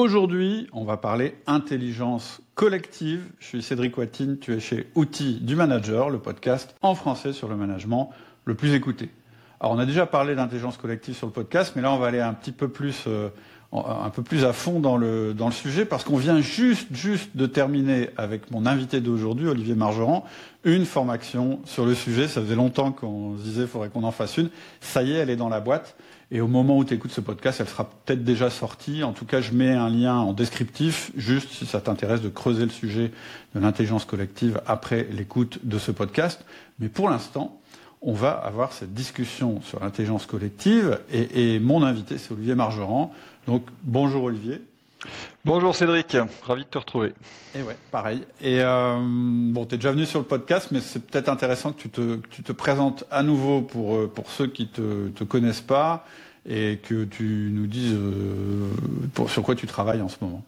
Aujourd'hui, on va parler intelligence collective. Je suis Cédric Watine, tu es chez Outils du Manager, le podcast en français sur le management le plus écouté. Alors on a déjà parlé d'intelligence collective sur le podcast, mais là on va aller un petit peu plus, euh, un peu plus à fond dans le, dans le sujet parce qu'on vient juste, juste de terminer avec mon invité d'aujourd'hui, Olivier Margeran, une formation sur le sujet. Ça faisait longtemps qu'on se disait qu'il faudrait qu'on en fasse une. Ça y est, elle est dans la boîte. Et au moment où tu écoutes ce podcast, elle sera peut-être déjà sortie. En tout cas, je mets un lien en descriptif, juste si ça t'intéresse de creuser le sujet de l'intelligence collective après l'écoute de ce podcast. Mais pour l'instant, on va avoir cette discussion sur l'intelligence collective. Et, mon invité, c'est Olivier Margeran. Donc, bonjour Olivier. Bonjour Cédric, ravi de te retrouver. Et ouais, pareil. Et euh, bon, tu es déjà venu sur le podcast, mais c'est peut-être intéressant que tu te, tu te présentes à nouveau pour, euh, pour ceux qui ne te, te connaissent pas et que tu nous dises euh, sur quoi tu travailles en ce moment.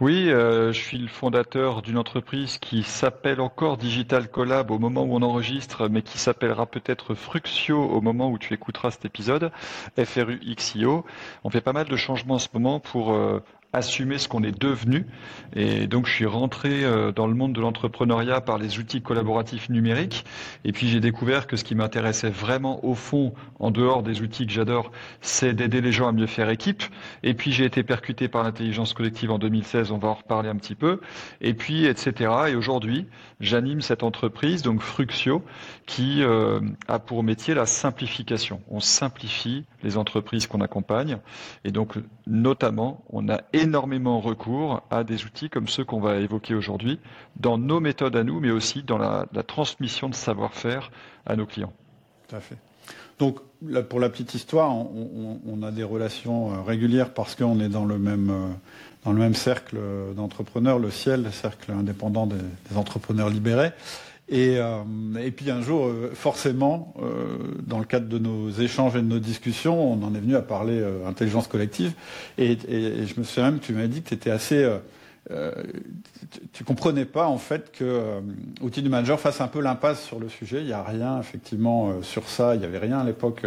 Oui, euh, je suis le fondateur d'une entreprise qui s'appelle encore Digital Collab au moment où on enregistre, mais qui s'appellera peut-être Fruxio au moment où tu écouteras cet épisode, FRUXIO. On fait pas mal de changements en ce moment pour euh, assumer ce qu'on est devenu. Et donc, je suis rentré euh, dans le monde de l'entrepreneuriat par les outils collaboratifs numériques. Et puis, j'ai découvert que ce qui m'intéressait vraiment au fond, en dehors des outils que j'adore, c'est d'aider les gens à mieux faire équipe. Et puis, j'ai été percuté par l'intelligence collective en 2016. On va en reparler un petit peu. Et puis, etc. Et aujourd'hui, j'anime cette entreprise, donc Fruxio, qui euh, a pour métier la simplification. On simplifie les entreprises qu'on accompagne. Et donc, notamment, on a énormément recours à des outils comme ceux qu'on va évoquer aujourd'hui dans nos méthodes à nous, mais aussi dans la, transmission de savoir-faire à nos clients. Tout à fait. Donc, pour la petite histoire, on, a des relations euh, régulières parce qu'on est dans le même, euh, dans le même cercle d'entrepreneurs, le ciel, le cercle indépendant des, entrepreneurs libérés. Et, euh, et, puis un jour, forcément, dans le cadre de nos échanges et de nos discussions, on en est venu à parler intelligence collective. Et, et, je me souviens même tu m'as dit que tu étais assez euh, tu, comprenais pas en fait que euh, Outil du Manager fasse un peu l'impasse sur le sujet. Il n'y a rien effectivement euh, sur ça. Il n'y avait rien à l'époque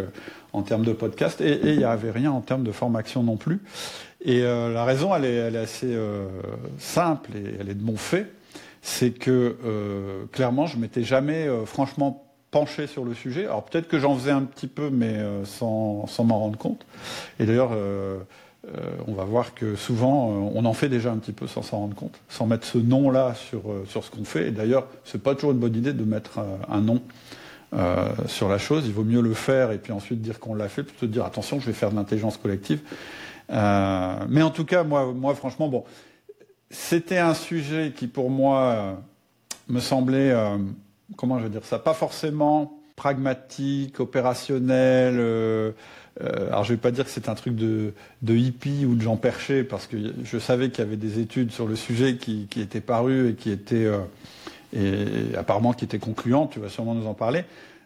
en termes de podcast et, il n'y avait rien en termes de formation non plus. Et la raison, elle est, elle est assez simple et elle est de mon fait. C'est que clairement, je m'étais jamais franchement penché sur le sujet. Alors peut-être que j'en faisais un petit peu, mais sans, sans m'en rendre compte. Et d'ailleurs, euh, on va voir que souvent, euh, on en fait déjà un petit peu sans s'en rendre compte, sans mettre ce nom-là sur, euh, sur ce qu'on fait. Et d'ailleurs, c'est pas toujours une bonne idée de mettre un nom sur la chose. Il vaut mieux le faire et puis ensuite dire qu'on l'a fait, plutôt dire attention, je vais faire de l'intelligence collective. mais en tout cas, moi, moi franchement, bon, c'était un sujet qui pour moi me semblait, comment je vais dire ça, pas forcément pragmatique, opérationnel. Euh, alors je ne vais pas dire que c'est un truc de, hippie ou de gens perchés, parce que je savais qu'il y avait des études sur le sujet qui, étaient parues et qui étaient euh, et, apparemment qui étaient concluantes, tu vas sûrement nous en parler.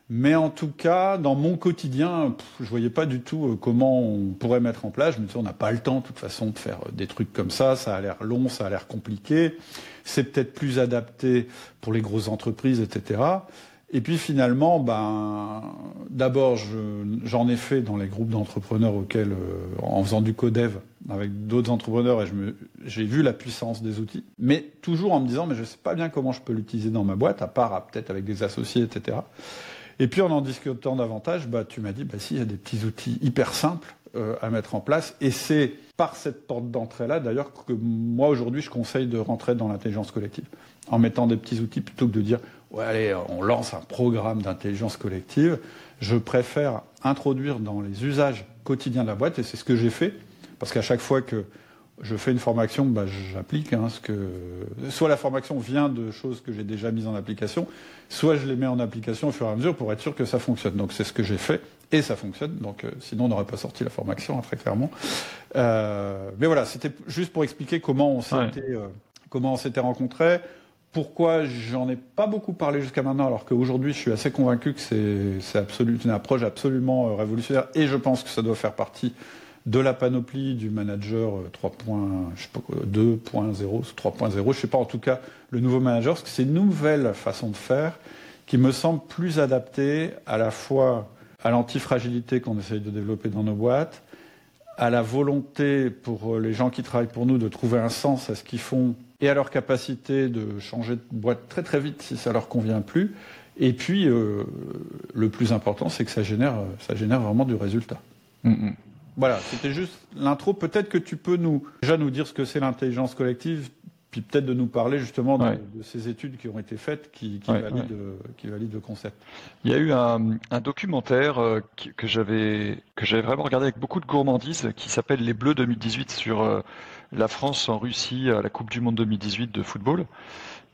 Mais en tout cas, dans mon quotidien, je ne voyais pas du tout euh, comment on pourrait mettre en place. Je me disais, on n'a pas le temps, de toute façon, de faire des trucs comme ça. Ça a l'air long, ça a l'air compliqué. C'est peut-être plus adapté pour les grosses entreprises, etc. Et puis finalement, ben, d'abord, j'en ai fait dans les groupes d'entrepreneurs auxquels, euh, en faisant du codev avec d'autres entrepreneurs, et j'ai vu la puissance des outils, mais toujours en me disant, mais je ne sais pas bien comment je peux l'utiliser dans ma boîte, à part peut-être avec des associés, etc. Et puis en en discutant davantage, bah, tu m'as dit, bah, si, il y a des petits outils hyper simples euh, à mettre en place, et c'est par cette porte d'entrée-là, d'ailleurs, que moi aujourd'hui, je conseille de rentrer dans l'intelligence collective, en mettant des petits outils plutôt que de dire ouais, allez, on lance un programme d'intelligence collective. Je préfère introduire dans les usages quotidiens de la boîte, et c'est ce que j'ai fait, parce qu'à chaque fois que je fais une formation, bah, j'applique. Hein, ce que... Soit la formation vient de choses que j'ai déjà mises en application, soit je les mets en application au fur et à mesure pour être sûr que ça fonctionne. Donc c'est ce que j'ai fait, et ça fonctionne. Donc euh, sinon on n'aurait pas sorti la formation, hein, très clairement. Euh, mais voilà, c'était juste pour expliquer comment on s'était, euh, comment on s'était rencontrés. Pourquoi j'en ai pas beaucoup parlé jusqu'à maintenant, alors qu'aujourd'hui je suis assez convaincu que c'est une approche absolument euh, révolutionnaire et je pense que ça doit faire partie de la panoplie du manager 3.2.0, 3.0, je ne sais pas en tout cas le nouveau manager, parce que c'est une nouvelle façon de faire qui me semble plus adaptée à la fois à l'antifragilité qu'on essaye de développer dans nos boîtes, à la volonté pour les gens qui travaillent pour nous de trouver un sens à ce qu'ils font et à leur capacité de changer de boîte très très vite si ça leur convient plus. Et puis, euh, le plus important, c'est que ça génère, ça génère vraiment du résultat. Mm, mm. Voilà, c'était juste l'intro. Peut-être que tu peux nous déjà nous dire ce que c'est l'intelligence collective, puis peut-être de nous parler justement de, ces études qui ont été faites qui, valident, le concept. Il y a eu un, documentaire euh, que j'avais vraiment regardé avec beaucoup de gourmandise qui s'appelle Les Bleus 2018 sur euh, la France en Russie à la Coupe du Monde 2018 de football.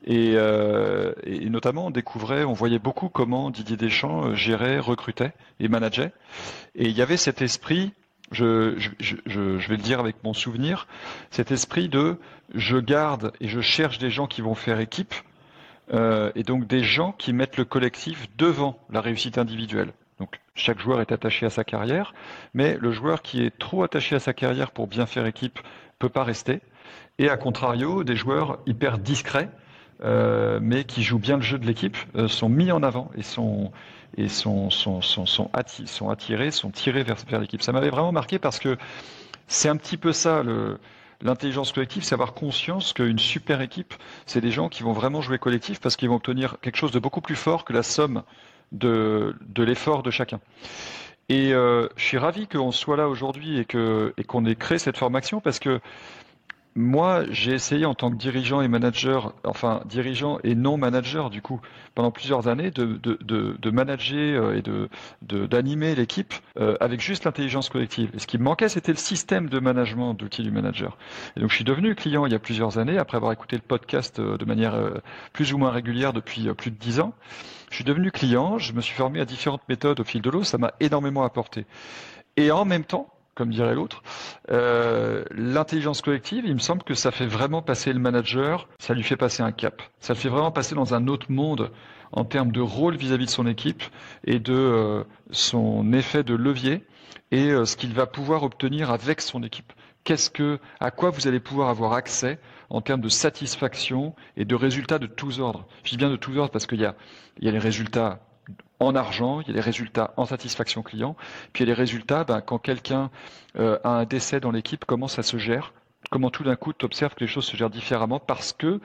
Euh, et, notamment, on découvrait, on voyait beaucoup comment Didier Deschamps euh, gérait, recrutait et manageait. Et il y avait cet esprit, je, vais le dire avec mon souvenir, cet esprit de je garde et je cherche des gens qui vont faire équipe, euh, et donc des gens qui mettent le collectif devant la réussite individuelle. Donc chaque joueur est attaché à sa carrière, mais le joueur qui est trop attaché à sa carrière pour bien faire équipe peut pas rester. Et à contrario, des joueurs hyper discrets euh, mais qui jouent bien le jeu de l'équipe, euh, sont mis en avant et sont et sont sont sont, sont, attirés, sont tirés vers, vers l'équipe. Ça m'avait vraiment marqué parce que c'est un petit peu ça L'intelligence collective, c'est avoir conscience qu'une super équipe, c'est des gens qui vont vraiment jouer collectif parce qu'ils vont obtenir quelque chose de beaucoup plus fort que la somme de, de l'effort de chacun. Et euh, je suis ravi qu'on soit là aujourd'hui et que et qu'on ait créé cette formation parce que moi, j'ai essayé en tant que dirigeant et manager, enfin dirigeant et non manager du coup, pendant plusieurs années, de, de, de, de manager euh, et de d'animer l'équipe euh, avec juste l'intelligence collective. Et ce qui me manquait, c'était le système de management d'outils du manager. Et donc, je suis devenu client il y a plusieurs années, après avoir écouté le podcast euh, de manière plus ou moins régulière depuis plus de dix ans. Je suis devenu client, je me suis formé à différentes méthodes au fil de l'eau, ça m'a énormément apporté. Et en même temps, comme dirait l'autre. Euh, l'intelligence collective, il me semble que ça fait vraiment passer le manager, ça lui fait passer un cap. Ça le fait vraiment passer dans un autre monde en termes de rôle vis-à-vis de son équipe et de euh, son effet de levier et euh, ce qu'il va pouvoir obtenir avec son équipe. Qu'est-ce que, à quoi vous allez pouvoir avoir accès en termes de satisfaction et de résultats de tous ordres? Je dis bien de tous ordres parce qu'il y y a les résultats en argent, il y a les résultats en satisfaction client, puis il y a les résultats ben, quand quelqu'un euh, a un décès dans l'équipe, comment ça se gère, comment tout d'un coup tu observes que les choses se gèrent différemment parce que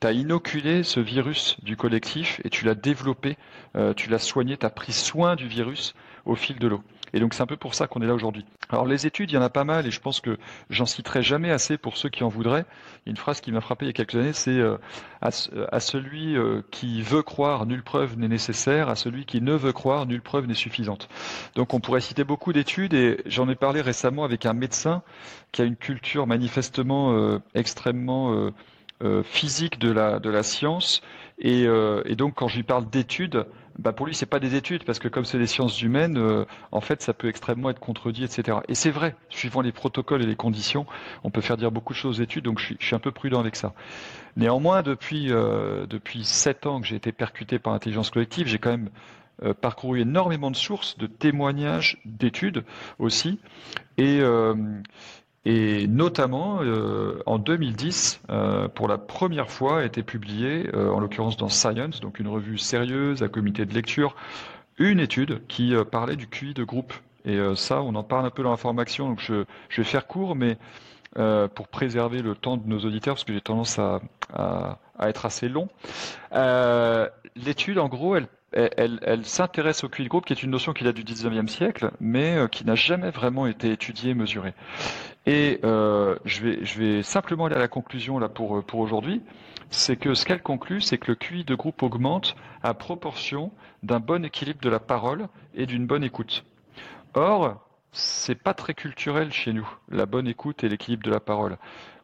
tu as inoculé ce virus du collectif et tu l'as développé, euh, tu l'as soigné, tu as pris soin du virus au fil de l'eau? Et donc c'est un peu pour ça qu'on est là aujourd'hui. Alors les études, il y en a pas mal et je pense que j'en citerai jamais assez pour ceux qui en voudraient. Une phrase qui m'a frappé il y a quelques années, c'est euh, à, celui euh, qui veut croire, nulle preuve n'est nécessaire, à celui qui ne veut croire, nulle preuve n'est suffisante. Donc on pourrait citer beaucoup d'études et j'en ai parlé récemment avec un médecin qui a une culture manifestement euh, extrêmement physique de la, de la science. Et, et donc quand je lui parle d'études, bah pour lui c'est pas des études parce que comme c'est des sciences humaines, euh, en fait ça peut extrêmement être contredit, etc. Et c'est vrai, suivant les protocoles et les conditions, on peut faire dire beaucoup de choses aux études, donc je suis, un peu prudent avec ça. Néanmoins, depuis euh, depuis sept ans que j'ai été percuté par l'intelligence collective, j'ai quand même euh, parcouru énormément de sources, de témoignages, d'études aussi, et et notamment, euh, en 2010, euh, pour la première fois, a été publiée, euh, en l'occurrence dans Science, donc une revue sérieuse, à comité de lecture, une étude qui parlait du QI de groupe. Et ça, on en parle un peu dans la formation, donc je, je vais faire court, mais pour préserver le temps de nos auditeurs, parce que j'ai tendance à, à, à, être assez long. L'étude, en gros, elle elle, elle s'intéresse au QI de groupe, qui est une notion qui date du 19e siècle, mais qui n'a jamais vraiment été étudiée, mesurée. Et euh, je, vais, je vais simplement aller à la conclusion là pour, pour aujourd'hui. C'est que ce qu'elle conclut, c'est que le QI de groupe augmente à proportion d'un bon équilibre de la parole et d'une bonne écoute. Or, c'est pas très culturel chez nous, la bonne écoute et l'équilibre de la parole.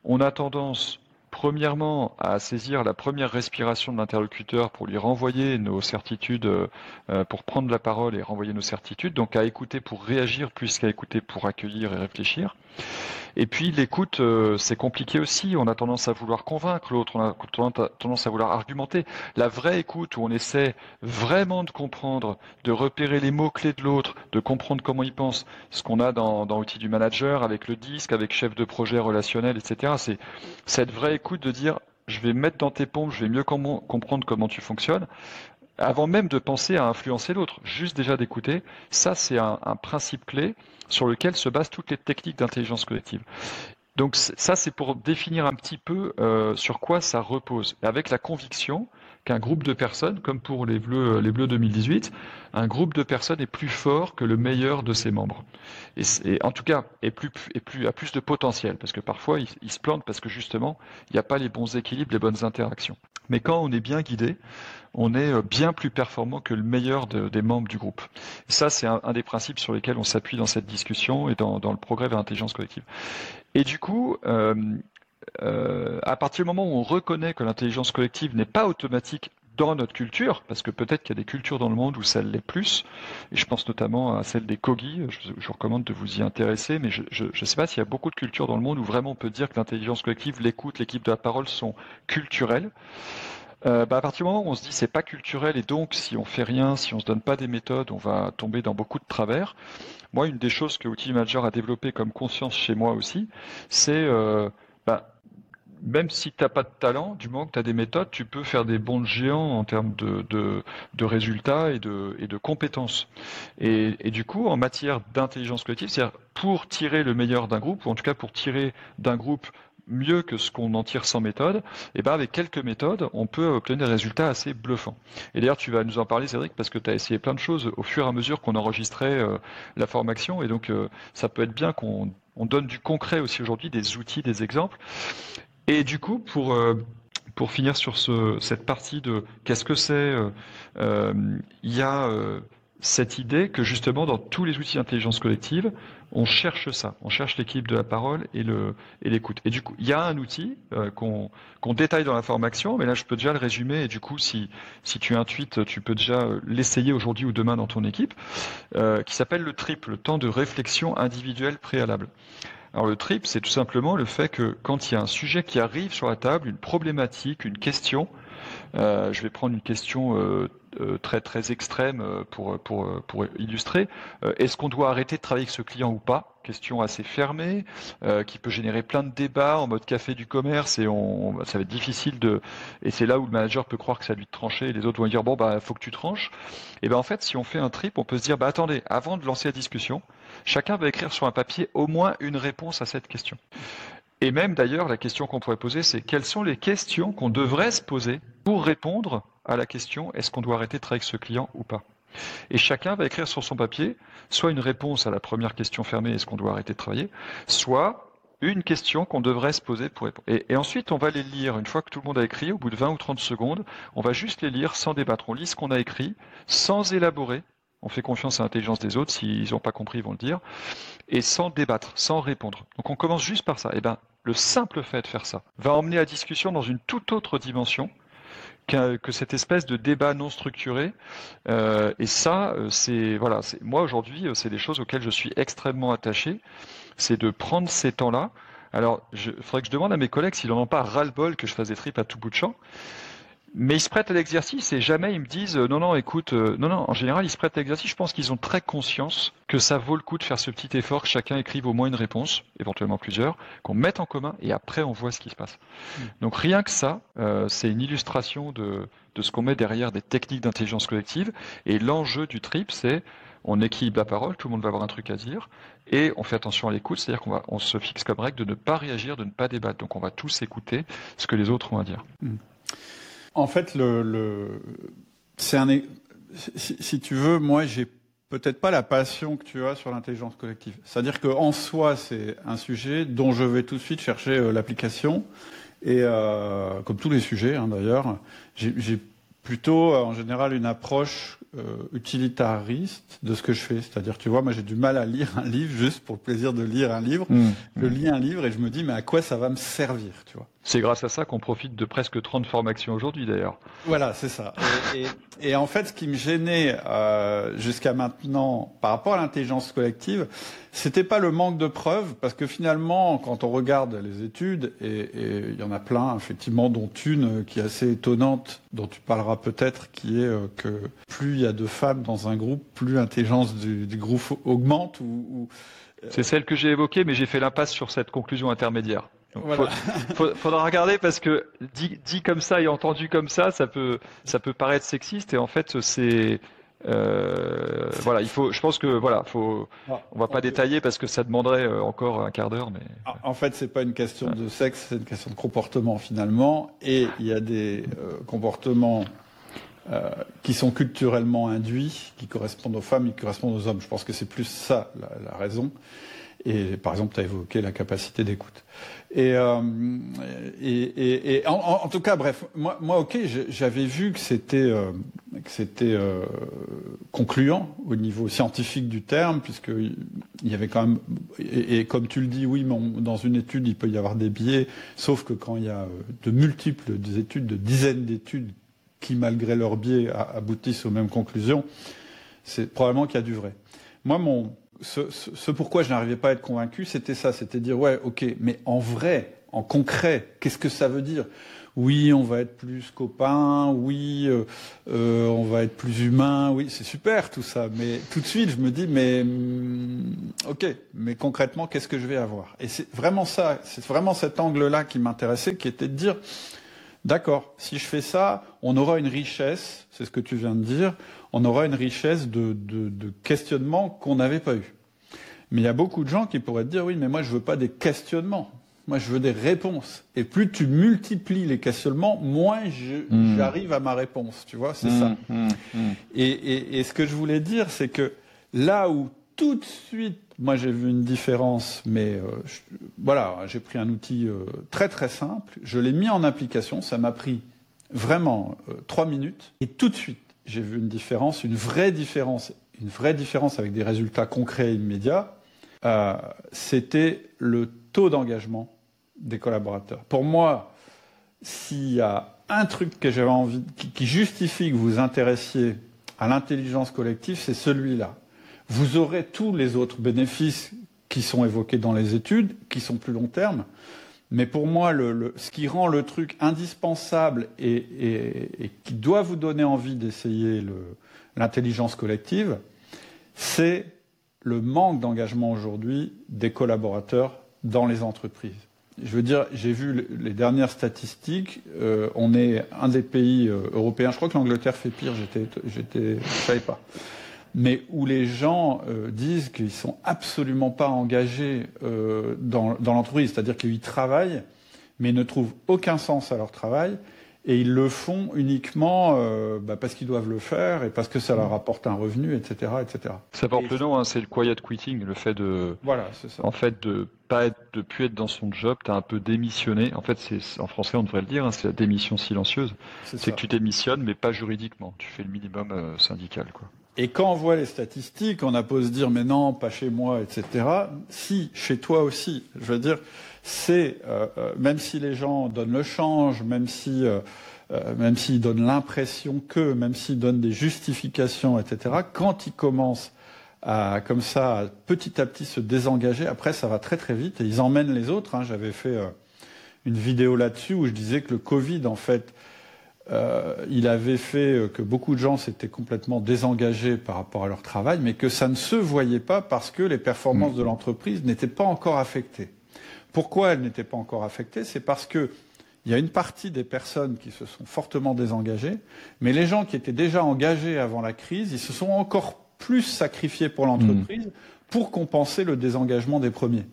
On a tendance Premièrement, à saisir la première respiration de l'interlocuteur pour lui renvoyer nos certitudes, euh, pour prendre la parole et renvoyer nos certitudes, donc à écouter pour réagir plus qu'à écouter pour accueillir et réfléchir. Et puis l'écoute, euh, c'est compliqué aussi. On a tendance à vouloir convaincre l'autre, on a tendance à vouloir argumenter. La vraie écoute, où on essaie vraiment de comprendre, de repérer les mots clés de l'autre, de comprendre comment il pense, ce qu'on a dans, dans du manager, avec le disque, avec chef de projet relationnel, etc. C'est cette vraie de dire, je vais mettre dans tes pompes, je vais mieux comprendre comment tu fonctionnes avant même de penser à influencer l'autre, juste déjà d'écouter, ça c'est un, principe clé sur lequel se basent toutes les techniques d'intelligence collective. Donc ça c'est pour définir un petit peu euh, sur quoi ça repose, avec la conviction qu'un groupe de personnes, comme pour les Bleus, les Bleus 2018, un groupe de personnes est plus fort que le meilleur de ses membres. Et, en tout cas, est plus, est plus, a plus de potentiel, parce que parfois, il, se plante parce que justement, il n'y a pas les bons équilibres, les bonnes interactions. Mais quand on est bien guidé, on est euh, bien plus performant que le meilleur des membres du groupe. Et ça, c'est un, des principes sur lesquels on s'appuie dans cette discussion et dans, le progrès vers l'intelligence collective. Et du coup, euh, euh, à partir du moment où on reconnaît que l'intelligence collective n'est pas automatique dans notre culture, parce que peut-être qu'il y a des cultures dans le monde où ça l'est plus, et je pense notamment à celle des Kogi, je, vous recommande de vous y intéresser, mais je ne sais pas s'il y a beaucoup de cultures dans le monde où vraiment on peut dire que l'intelligence collective, l'écoute, l'équipe de la parole sont culturelles. Euh, bah à partir du moment où on se dit c'est pas culturel et donc si on fait rien, si on se donne pas des méthodes, on va tomber dans beaucoup de travers. Moi, une des choses que Outil Manager a développé comme conscience chez moi aussi, c'est euh, bah, même si tu n'as pas de talent, du moment que tu as des méthodes, tu peux faire des bons géants en termes de, de, résultats et de, et de compétences. Et, du coup, en matière d'intelligence collective, c'est-à-dire pour tirer le meilleur d'un groupe, ou en tout cas pour tirer d'un groupe mieux que ce qu'on en tire sans méthode, et eh ben avec quelques méthodes, on peut obtenir des résultats assez bluffants. Et d'ailleurs, tu vas nous en parler, Cédric, parce que tu as essayé plein de choses au fur et à mesure qu'on enregistrait euh, la formation, et donc euh, ça peut être bien qu'on on donne du concret aussi aujourd'hui, des outils, des exemples. Et du coup, pour, euh, pour finir sur ce, cette partie de qu'est-ce que c'est, euh, euh, il y a cette idée que justement dans tous les outils d'intelligence collective, on cherche ça, on cherche l'équipe de la parole et le et l'écoute. Et du coup, il y a un outil qu'on qu'on détaille dans la formation, mais là je peux déjà le résumer et du coup si si tu intuites, tu peux déjà l'essayer aujourd'hui ou demain dans ton équipe, qui s'appelle le triple, le temps de réflexion individuelle préalable. Alors le trip, c'est tout simplement le fait que quand il y a un sujet qui arrive sur la table, une problématique, une question, euh, je vais prendre une question euh, euh, très très extrême pour, pour, pour illustrer. Est-ce qu'on doit arrêter de travailler avec ce client ou pas? Question assez fermée, qui peut générer plein de débats en mode café du commerce et on, ça va être difficile de. Et c'est là où le manager peut croire que ça lui de trancher et les autres vont dire bon bah faut que tu tranches. Et ben en fait si on fait un trip, on peut se dire bah attendez, avant de lancer la discussion, chacun va écrire sur un papier au moins une réponse à cette question. Et même d'ailleurs, la question qu'on pourrait poser, c'est quelles sont les questions qu'on devrait se poser pour répondre à la question est-ce qu'on doit arrêter de travailler avec ce client ou pas? Et chacun va écrire sur son papier soit une réponse à la première question fermée est-ce qu'on doit arrêter de travailler, soit une question qu'on devrait se poser pour répondre. Et, ensuite, on va les lire. Une fois que tout le monde a écrit, au bout de 20 ou 30 secondes, on va juste les lire sans débattre. On lit ce qu'on a écrit, sans élaborer, on fait confiance à l'intelligence des autres, s'ils n'ont pas compris, ils vont le dire, et sans débattre, sans répondre. Donc on commence juste par ça. Et eh ben, le simple fait de faire ça va emmener la discussion dans une toute autre dimension que, cette espèce de débat non structuré. Euh, et ça, euh, c'est voilà, moi aujourd'hui, euh, c'est des choses auxquelles je suis extrêmement attaché. C'est de prendre ces temps-là. Alors, il faudrait que je demande à mes collègues s'ils n'en ont pas ras-le-bol que je fasse des tripes à tout bout de champ. Mais ils se prêtent à l'exercice et jamais ils me disent euh, non non écoute euh, non non en général ils se prêtent à l'exercice. Je pense qu'ils ont très conscience que ça vaut le coup de faire ce petit effort, que chacun écrive au moins une réponse, éventuellement plusieurs, qu'on mette en commun et après on voit ce qui se passe. Mm. Donc rien que ça, euh, c'est une illustration de, de ce qu'on met derrière des techniques d'intelligence collective. Et l'enjeu du trip, c'est on équilibre la parole, tout le monde va avoir un truc à dire, et on fait attention à l'écoute, c'est-à-dire qu'on va, on se fixe comme règle de ne pas réagir, de ne pas débattre. Donc on va tous écouter ce que les autres ont à dire. Mm. En fait, le, c'est un. Si, tu veux, moi, j'ai peut-être pas la passion que tu as sur l'intelligence collective. C'est-à-dire qu'en soi, c'est un sujet dont je vais tout de suite chercher euh, l'application. Et euh, comme tous les sujets, hein, d'ailleurs, j'ai plutôt euh, en général une approche utilitariste de ce que je fais. C'est-à-dire, tu vois, moi j'ai du mal à lire un livre juste pour le plaisir de lire un livre. Mmh. Je lis un livre et je me dis, mais à quoi ça va me servir, tu vois? C'est grâce à ça qu'on profite de presque 30 formations aujourd'hui d'ailleurs. Voilà, c'est ça. Et, en fait, ce qui me gênait euh, jusqu'à maintenant par rapport à l'intelligence collective, c'était pas le manque de preuves, parce que finalement, quand on regarde les études, et il y en a plein, effectivement, dont une qui est assez étonnante, dont tu parleras peut-être, qui est euh, que plus il y a de femmes dans un groupe, plus l'intelligence du, groupe augmente. Ou, C'est celle que j'ai évoquée, mais j'ai fait l'impasse sur cette conclusion intermédiaire. Voilà. faudra regarder parce que dit, dit, comme ça et entendu comme ça, ça peut, ça peut paraître sexiste et en fait c'est euh, voilà, il faut. Je pense que voilà, faut. Ah, on va pas détailler parce que ça demanderait euh, encore un quart d'heure, mais. Ah, en fait, c'est pas une question de sexe, c'est une question de comportement finalement, et il y a des euh, comportements qui sont culturellement induits, qui correspondent aux femmes, qui correspondent aux hommes. Je pense que c'est plus ça la raison. Et par exemple, tu as évoqué la capacité d'écoute. Et, euh, et, et, en, tout cas, bref, moi, moi ok, j'avais vu que c'était euh, que c'était euh, concluant au niveau scientifique du terme, puisque il y avait quand même, et, comme tu le dis, oui, mais dans une étude, il peut y avoir des biais, sauf que quand il y a de multiples études, de dizaines d'études qui, malgré leurs biais, aboutissent aux mêmes conclusions, c'est probablement qu'il y a du vrai. Moi, mon ce, pourquoi je n'arrivais pas à être convaincu, c'était ça, c'était dire ouais, ok, mais en vrai, en concret, qu'est-ce que ça veut dire? Oui, on va être plus copains, oui, euh, euh, on va être plus humain, oui, c'est super tout ça, mais tout de suite je me dis mais hmm, ok, mais concrètement, qu'est-ce que je vais avoir? Et c'est vraiment ça, c'est vraiment cet angle-là qui m'intéressait, qui était de dire D'accord, si je fais ça, on aura une richesse, c'est ce que tu viens de dire, on aura une richesse de, questionnements qu'on n'avait pas eu. Mais il y a beaucoup de gens qui pourraient te dire oui, mais moi je veux pas des questionnements, moi je veux des réponses. Et plus tu multiplies les questionnements, moins hmm. j'arrive à ma réponse. Tu vois, c'est ça. Hmm, hmm, et, ce que je voulais dire, c'est que là où tout de suite, moi j'ai vu une différence, mais euh, voilà, j'ai pris un outil euh, très très simple, je l'ai mis en application, ça m'a pris vraiment euh, trois minutes, et tout de suite, j'ai vu une différence, une vraie différence, une vraie différence avec des résultats concrets et immédiats, c'était le taux d'engagement des collaborateurs. Pour moi, s'il y a un truc que j'avais envie, qui, justifie que vous vous intéressiez à l'intelligence collective, c'est celui-là. Vous aurez tous les autres bénéfices qui sont évoqués dans les études, qui sont plus long terme, mais pour moi, ce qui rend le truc indispensable et, qui doit vous donner envie d'essayer l'intelligence collective, c'est le manque d'engagement aujourd'hui des collaborateurs dans les entreprises. Je veux dire, j'ai vu les dernières statistiques. Euh, on est un des pays euh, européens. Je crois que l'Angleterre fait pire. J'étais, j'étais, je savais pas mais où les gens euh, disent qu'ils sont absolument pas engagés euh, dans, l'entreprise, c'est-à-dire qu'ils travaillent, mais ne trouvent aucun sens à leur travail, et ils le font uniquement euh, bah, parce qu'ils doivent le faire et parce que ça leur apporte un revenu, etc., etc. Ça porte le nom, hein, c'est le quiet quitting, le fait de, voilà, ça. en fait, de pas être, de plus être dans son job, tu as un peu démissionné. En fait, c'est en français, on devrait le dire, hein, c'est la démission silencieuse. C'est que tu démissionnes, mais pas juridiquement. Tu fais le minimum syndical, quoi. Et quand on voit les statistiques, on a beau se dire mais non, pas chez moi, etc. Si, chez toi aussi. Je veux dire, c'est euh, euh, même si les gens donnent le change, même si euh, même s'ils donnent l'impression que, même s'ils donnent des justifications, etc. Quand ils commencent à comme ça, petit à petit se désengager, après ça va très très vite et ils emmènent les autres. Hein. J'avais fait une vidéo là-dessus où je disais que le Covid en fait euh, il avait fait euh, que beaucoup de gens s'étaient complètement désengagés par rapport à leur travail, mais que ça ne se voyait pas parce que les performances de l'entreprise n'étaient pas encore affectées. Pourquoi elles n'étaient pas encore affectées? C'est parce que il y a une partie des personnes qui se sont fortement désengagées, mais les gens qui étaient déjà engagés avant la crise, ils se sont encore plus sacrifiés pour l'entreprise mmh. pour compenser le désengagement des premiers.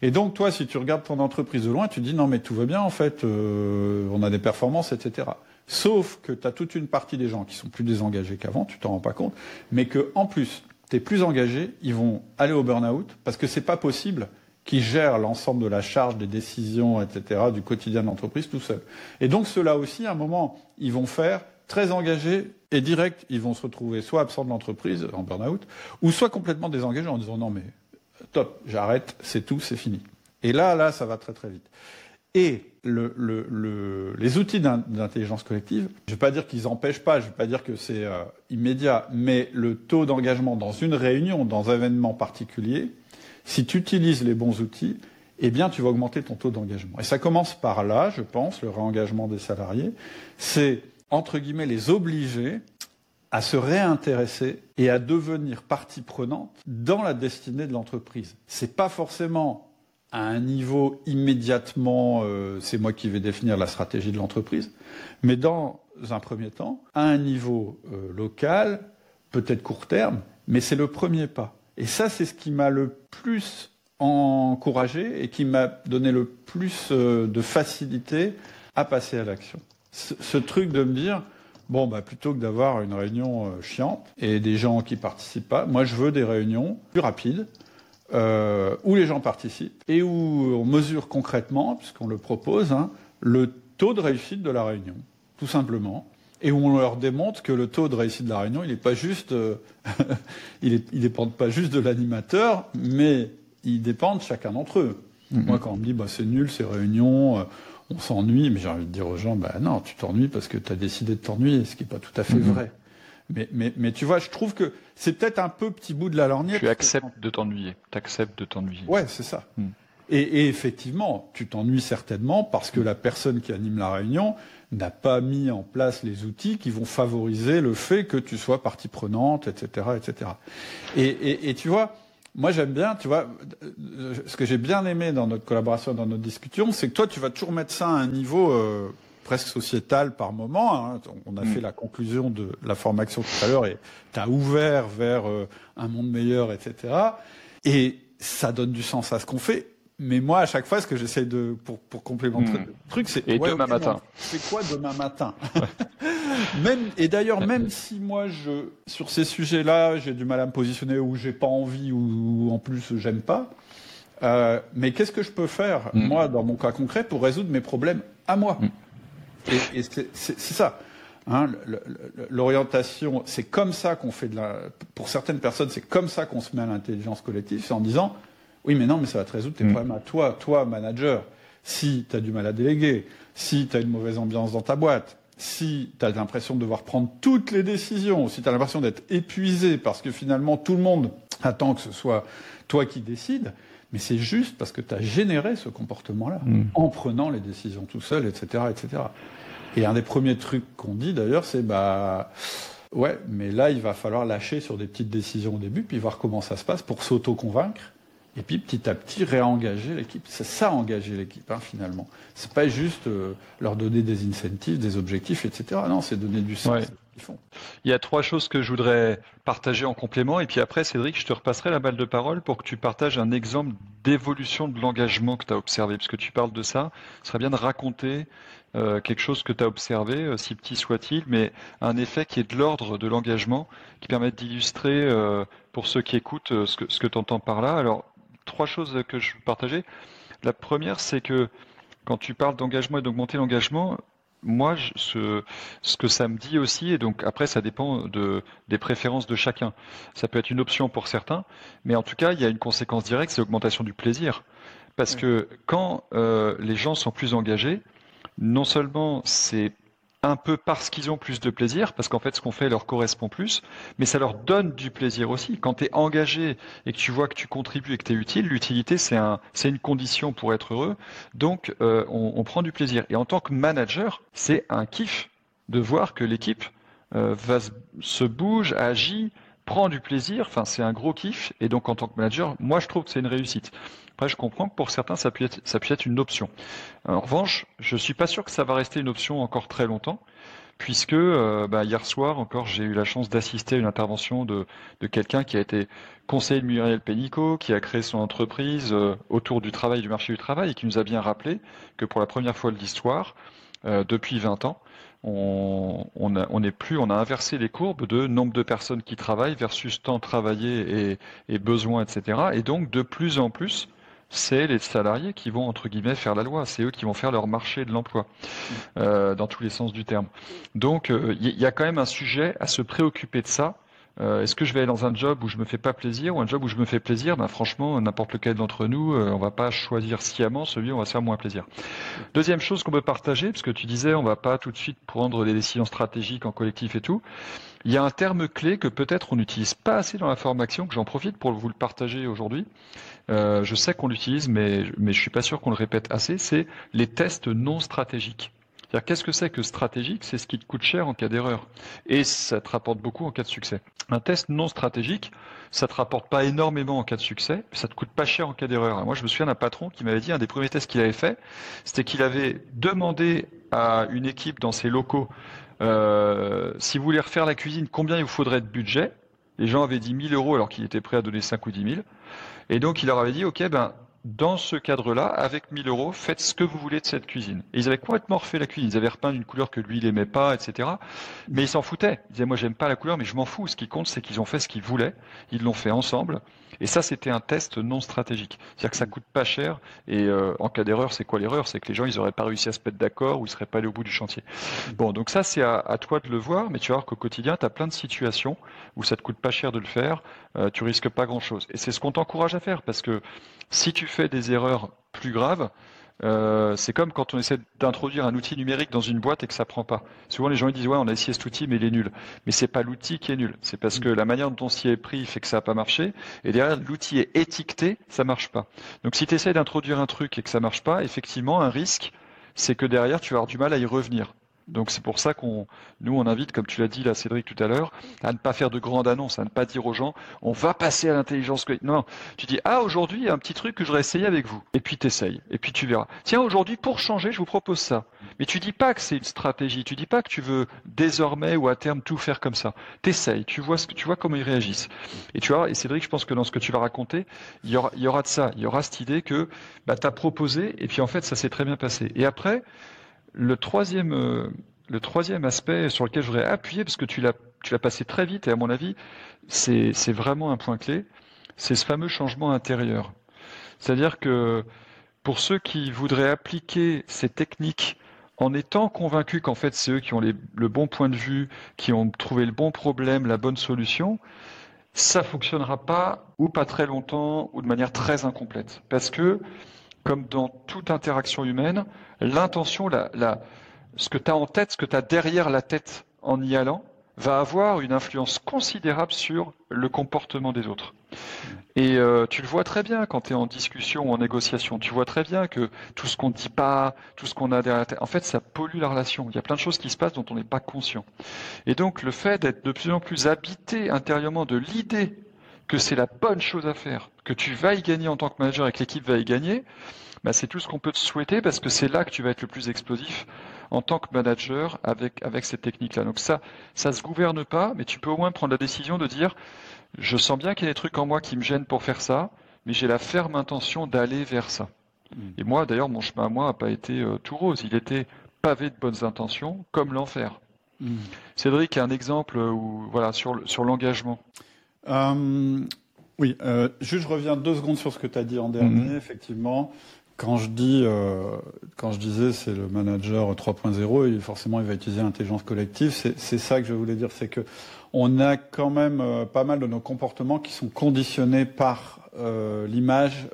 Et donc, toi, si tu regardes ton entreprise de loin, tu dis non, mais tout va bien, en fait, euh, on a des performances, etc. Sauf que tu as toute une partie des gens qui sont plus désengagés qu'avant, tu t'en rends pas compte, mais que en plus, tu es plus engagé, ils vont aller au burn-out parce que c'est pas possible qu'ils gèrent l'ensemble de la charge des décisions, etc., du quotidien de l'entreprise tout seul. Et donc ceux-là aussi, à un moment, ils vont faire très engagés et direct, ils vont se retrouver soit absents de l'entreprise, en burn-out, ou soit complètement désengagés en disant non mais top, j'arrête, c'est tout, c'est fini. Et là, là, ça va très très vite. Et les outils d'intelligence collective, je ne vais pas dire qu'ils n'empêchent pas, je ne vais pas dire que c'est euh, immédiat, mais le taux d'engagement dans une réunion, dans un événement particulier, si tu utilises les bons outils, eh bien, tu vas augmenter ton taux d'engagement. Et ça commence par là, je pense, le réengagement des salariés. C'est, entre guillemets, les obliger à se réintéresser et à devenir partie prenante dans la destinée de l'entreprise. C'est pas forcément à un niveau immédiatement, euh, c'est moi qui vais définir la stratégie de l'entreprise, mais dans un premier temps, à un niveau euh, local, peut-être court terme, mais c'est le premier pas. Et ça, c'est ce qui m'a le plus encouragé et qui m'a donné le plus euh, de facilité à passer à l'action. Ce, truc de me dire, bon, bah, plutôt que d'avoir une réunion chiante et des gens qui participent pas, moi je veux des réunions plus rapides, euh, où les gens participent et où on mesure concrètement, puisqu'on le propose, hein, le taux de réussite de la réunion, tout simplement, et où on leur démontre que le taux de réussite de la réunion, il n'est pas juste, euh, il, dépend pas juste de l'animateur, mais il dépend de chacun d'entre eux. Mm-hmm. Moi, quand on me dit, bah, c'est nul ces réunions, euh, on s'ennuie, mais j'ai envie de dire aux gens, bah non, tu t'ennuies parce que tu as décidé de t'ennuyer, ce qui n'est pas tout à fait mm-hmm. vrai. Mais, mais, mais, tu vois, je trouve que c'est peut-être un peu petit bout de la lorgnette. Tu acceptes de t'ennuyer. Tu acceptes de t'ennuyer. Ouais, c'est ça. Hmm. Et, et, effectivement, tu t'ennuies certainement parce que la personne qui anime la réunion n'a pas mis en place les outils qui vont favoriser le fait que tu sois partie prenante, etc., etc. Et, et, et tu vois, moi j'aime bien, tu vois, ce que j'ai bien aimé dans notre collaboration, dans notre discussion, c'est que toi tu vas toujours mettre ça à un niveau euh, presque sociétale par moment. Hein. On a mm. fait la conclusion de la formation tout à l'heure et tu as ouvert vers euh, un monde meilleur, etc. Et ça donne du sens à ce qu'on fait. Mais moi, à chaque fois, ce que j'essaie de pour, pour complémenter mm. le truc, c'est et demain matin. C'est quoi demain matin? Même et d'ailleurs, même si moi, je sur ces sujets-là, j'ai du mal à me positionner ou j'ai pas envie ou, en plus j'aime pas. Euh, mais qu'est-ce que je peux faire, mm. moi, dans mon cas concret, pour résoudre mes problèmes à moi? Et, c'est ça. Hein, L'orientation, c'est comme ça qu'on fait de la. Pour certaines personnes, c'est comme ça qu'on se met à l'intelligence collective, c'est en disant oui, mais non, mais ça va te résoudre tes mm. problèmes à toi, toi, manager. Si tu as du mal à déléguer, si tu as une mauvaise ambiance dans ta boîte, si tu as l'impression de devoir prendre toutes les décisions, si tu as l'impression d'être épuisé parce que finalement tout le monde attend que ce soit toi qui décides, mais c'est juste parce que tu as généré ce comportement-là mm. en prenant les décisions tout seul, etc., etc. Et un des premiers trucs qu'on dit d'ailleurs, c'est bah ouais, mais là il va falloir lâcher sur des petites décisions au début, puis voir comment ça se passe pour s'auto-convaincre, et puis petit à petit réengager l'équipe. C'est ça engager l'équipe hein, finalement. C'est pas juste euh, leur donner des incentives, des objectifs, etc. Non, c'est donner du sens. Il y a trois choses que je voudrais partager en complément, et puis après, Cédric, je te repasserai la balle de parole pour que tu partages un exemple d'évolution de l'engagement que tu as observé, puisque tu parles de ça. Ce serait bien de raconter euh, quelque chose que tu as observé, euh, si petit soit-il, mais un effet qui est de l'ordre de l'engagement, qui permet d'illustrer euh, pour ceux qui écoutent ce que, ce que tu entends par là. Alors, trois choses que je veux partager. La première, c'est que quand tu parles d'engagement et d'augmenter l'engagement, moi, ce, ce, que ça me dit aussi, et donc après, ça dépend de, des préférences de chacun. Ça peut être une option pour certains, mais en tout cas, il y a une conséquence directe, c'est l'augmentation du plaisir. Parce que quand euh, les gens sont plus engagés, non seulement c'est un peu parce qu'ils ont plus de plaisir, parce qu'en fait ce qu'on fait leur correspond plus, mais ça leur donne du plaisir aussi. Quand tu es engagé et que tu vois que tu contribues et que tu es utile, l'utilité c'est un, une condition pour être heureux, donc euh, on, prend du plaisir. Et en tant que manager, c'est un kiff de voir que l'équipe euh, se bouge, agit, prend du plaisir, enfin c'est un gros kiff, et donc en tant que manager, moi je trouve que c'est une réussite. Après, je comprends que pour certains, ça peut être, être une option. En revanche, je suis pas sûr que ça va rester une option encore très longtemps, puisque euh, bah, hier soir encore, j'ai eu la chance d'assister à une intervention de, quelqu'un qui a été conseiller de Muriel Pénicaud, qui a créé son entreprise euh, autour du travail, du marché du travail, et qui nous a bien rappelé que pour la première fois de l'histoire, euh, depuis 20 ans, on, est plus, on a inversé les courbes de nombre de personnes qui travaillent versus temps travaillé et, besoins, etc. Et donc, de plus en plus, c'est les salariés qui vont, entre guillemets, faire la loi. C'est eux qui vont faire leur marché de l'emploi, euh, dans tous les sens du terme. Donc, il euh, y, a quand même un sujet à se préoccuper de ça. Euh, est-ce que je vais aller dans un job où je me fais pas plaisir ou un job où je me fais plaisir? Ben, Franchement, n'importe lequel d'entre nous, on va pas choisir sciemment celui où on va se faire moins plaisir. Deuxième chose qu'on peut partager, parce que tu disais, on va pas tout de suite prendre des décisions stratégiques en collectif et tout. Il y a un terme clé que peut-être on n'utilise pas assez dans la formation, que j'en profite pour vous le partager aujourd'hui. Euh, je sais qu'on l'utilise, mais, mais je suis pas sûr qu'on le répète assez, c'est les tests non stratégiques. Qu'est-ce que c'est que stratégique? C'est ce qui te coûte cher en cas d'erreur. Et ça te rapporte beaucoup en cas de succès. Un test non stratégique, ça te rapporte pas énormément en cas de succès, ça te coûte pas cher en cas d'erreur. Moi, je me souviens d'un patron qui m'avait dit, un des premiers tests qu'il avait fait, c'était qu'il avait demandé à une équipe dans ses locaux, euh, si vous voulez refaire la cuisine, combien il vous faudrait de budget? Les gens avaient dit 1000 euros alors qu'il était prêt à donner 5 ou 10 000. Et donc, il leur avait dit, OK, ben, dans ce cadre-là, avec 1000 euros, faites ce que vous voulez de cette cuisine. Et ils avaient complètement refait la cuisine. Ils avaient repeint d'une couleur que lui, il aimait pas, etc. Mais ils s'en foutaient. Ils disaient, moi, j'aime pas la couleur, mais je m'en fous. Ce qui compte, c'est qu'ils ont fait ce qu'ils voulaient. Ils l'ont fait ensemble. Et ça, c'était un test non stratégique. C'est-à-dire que ça coûte pas cher. Et euh, en cas d'erreur, c'est quoi l'erreur? C'est que les gens, ils auraient pas réussi à se mettre d'accord ou ils seraient pas allés au bout du chantier. Bon, donc ça, c'est à, toi de le voir. Mais tu vas voir qu'au quotidien, tu as plein de situations où ça te coûte pas cher de le faire. Euh, tu risques pas grand-chose. Et c'est ce qu'on t'encourage à faire parce que si tu fais des erreurs plus graves, euh, c'est comme quand on essaie d'introduire un outil numérique dans une boîte et que ça prend pas. Souvent les gens ils disent ouais on a essayé cet outil mais il est nul. Mais c'est pas l'outil qui est nul, c'est parce que la manière dont on s'y est pris fait que ça n'a pas marché et derrière l'outil est étiqueté, ça marche pas. Donc si tu essaies d'introduire un truc et que ça marche pas, effectivement un risque c'est que derrière tu vas avoir du mal à y revenir. Donc c'est pour ça qu'on, nous, on invite, comme tu l'as dit là, Cédric tout à l'heure, à ne pas faire de grandes annonces, à ne pas dire aux gens, on va passer à l'intelligence collective. Non, tu dis, ah aujourd'hui, il y a un petit truc que je voudrais essayer avec vous. Et puis t'essayes, et puis tu verras. Tiens, aujourd'hui, pour changer, je vous propose ça. Mais tu dis pas que c'est une stratégie, tu dis pas que tu veux désormais ou à terme tout faire comme ça. T'essayes, tu vois ce que tu vois comment ils réagissent. Et tu vois, et Cédric, je pense que dans ce que tu vas raconter, il y aura, il y aura de ça, il y aura cette idée que bah, tu as proposé, et puis en fait, ça s'est très bien passé. Et après, le troisième, euh, le troisième aspect sur lequel je voudrais appuyer, parce que tu l'as, passé très vite, et à mon avis, c'est, vraiment un point clé, c'est ce fameux changement intérieur. C'est-à-dire que pour ceux qui voudraient appliquer ces techniques en étant convaincus qu'en fait c'est eux qui ont le bon point de vue, qui ont trouvé le bon problème, la bonne solution, ça fonctionnera pas ou pas très longtemps ou de manière très incomplète. Parce que, comme dans toute interaction humaine, l'intention, ce que tu as en tête, ce que tu as derrière la tête en y allant, va avoir une influence considérable sur le comportement des autres. Et euh, tu le vois très bien quand tu es en discussion ou en négociation. Tu vois très bien que tout ce qu'on ne dit pas, tout ce qu'on a derrière la tête, en fait, ça pollue la relation. Il y a plein de choses qui se passent dont on n'est pas conscient. Et donc, le fait d'être de plus en plus habité intérieurement de l'idée que c'est la bonne chose à faire, que tu vas y gagner en tant que manager et que l'équipe va y gagner, bah, c'est tout ce qu'on peut te souhaiter parce que c'est là que tu vas être le plus explosif en tant que manager avec, avec cette technique-là. Donc ça, ça se gouverne pas, mais tu peux au moins prendre la décision de dire, je sens bien qu'il y a des trucs en moi qui me gênent pour faire ça, mais j'ai la ferme intention d'aller vers ça. Mm. Et moi, d'ailleurs, mon chemin à moi n'a pas été euh, tout rose. Il était pavé de bonnes intentions, comme l'enfer. Mm. Cédric a un exemple où, voilà, sur, sur l'engagement. Euh, oui, euh, juste je reviens deux secondes sur ce que tu as dit en dernier, mm-hmm. effectivement. Quand je dis, euh, quand je disais c'est le manager 3.0, forcément il va utiliser l'intelligence collective. C'est ça que je voulais dire, c'est que on a quand même euh, pas mal de nos comportements qui sont conditionnés par euh, l'image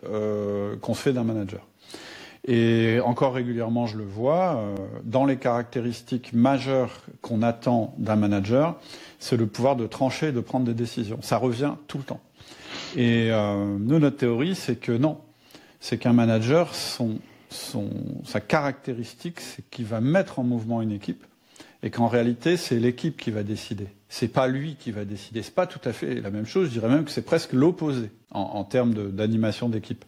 qu'on fait d'un manager. Et encore régulièrement, je le vois, dans les caractéristiques majeures qu'on attend d'un manager, c'est le pouvoir de trancher et de prendre des décisions. Ça revient tout le temps. Et nous, notre théorie, c'est que non, c'est qu'un manager, son, sa caractéristique, c'est qu'il va mettre en mouvement une équipe et qu'en réalité, c'est l'équipe qui va décider. C'est pas lui qui va décider. C'est pas tout à fait la même chose. Je dirais même que c'est presque l'opposé en, termes d'animation d'équipe.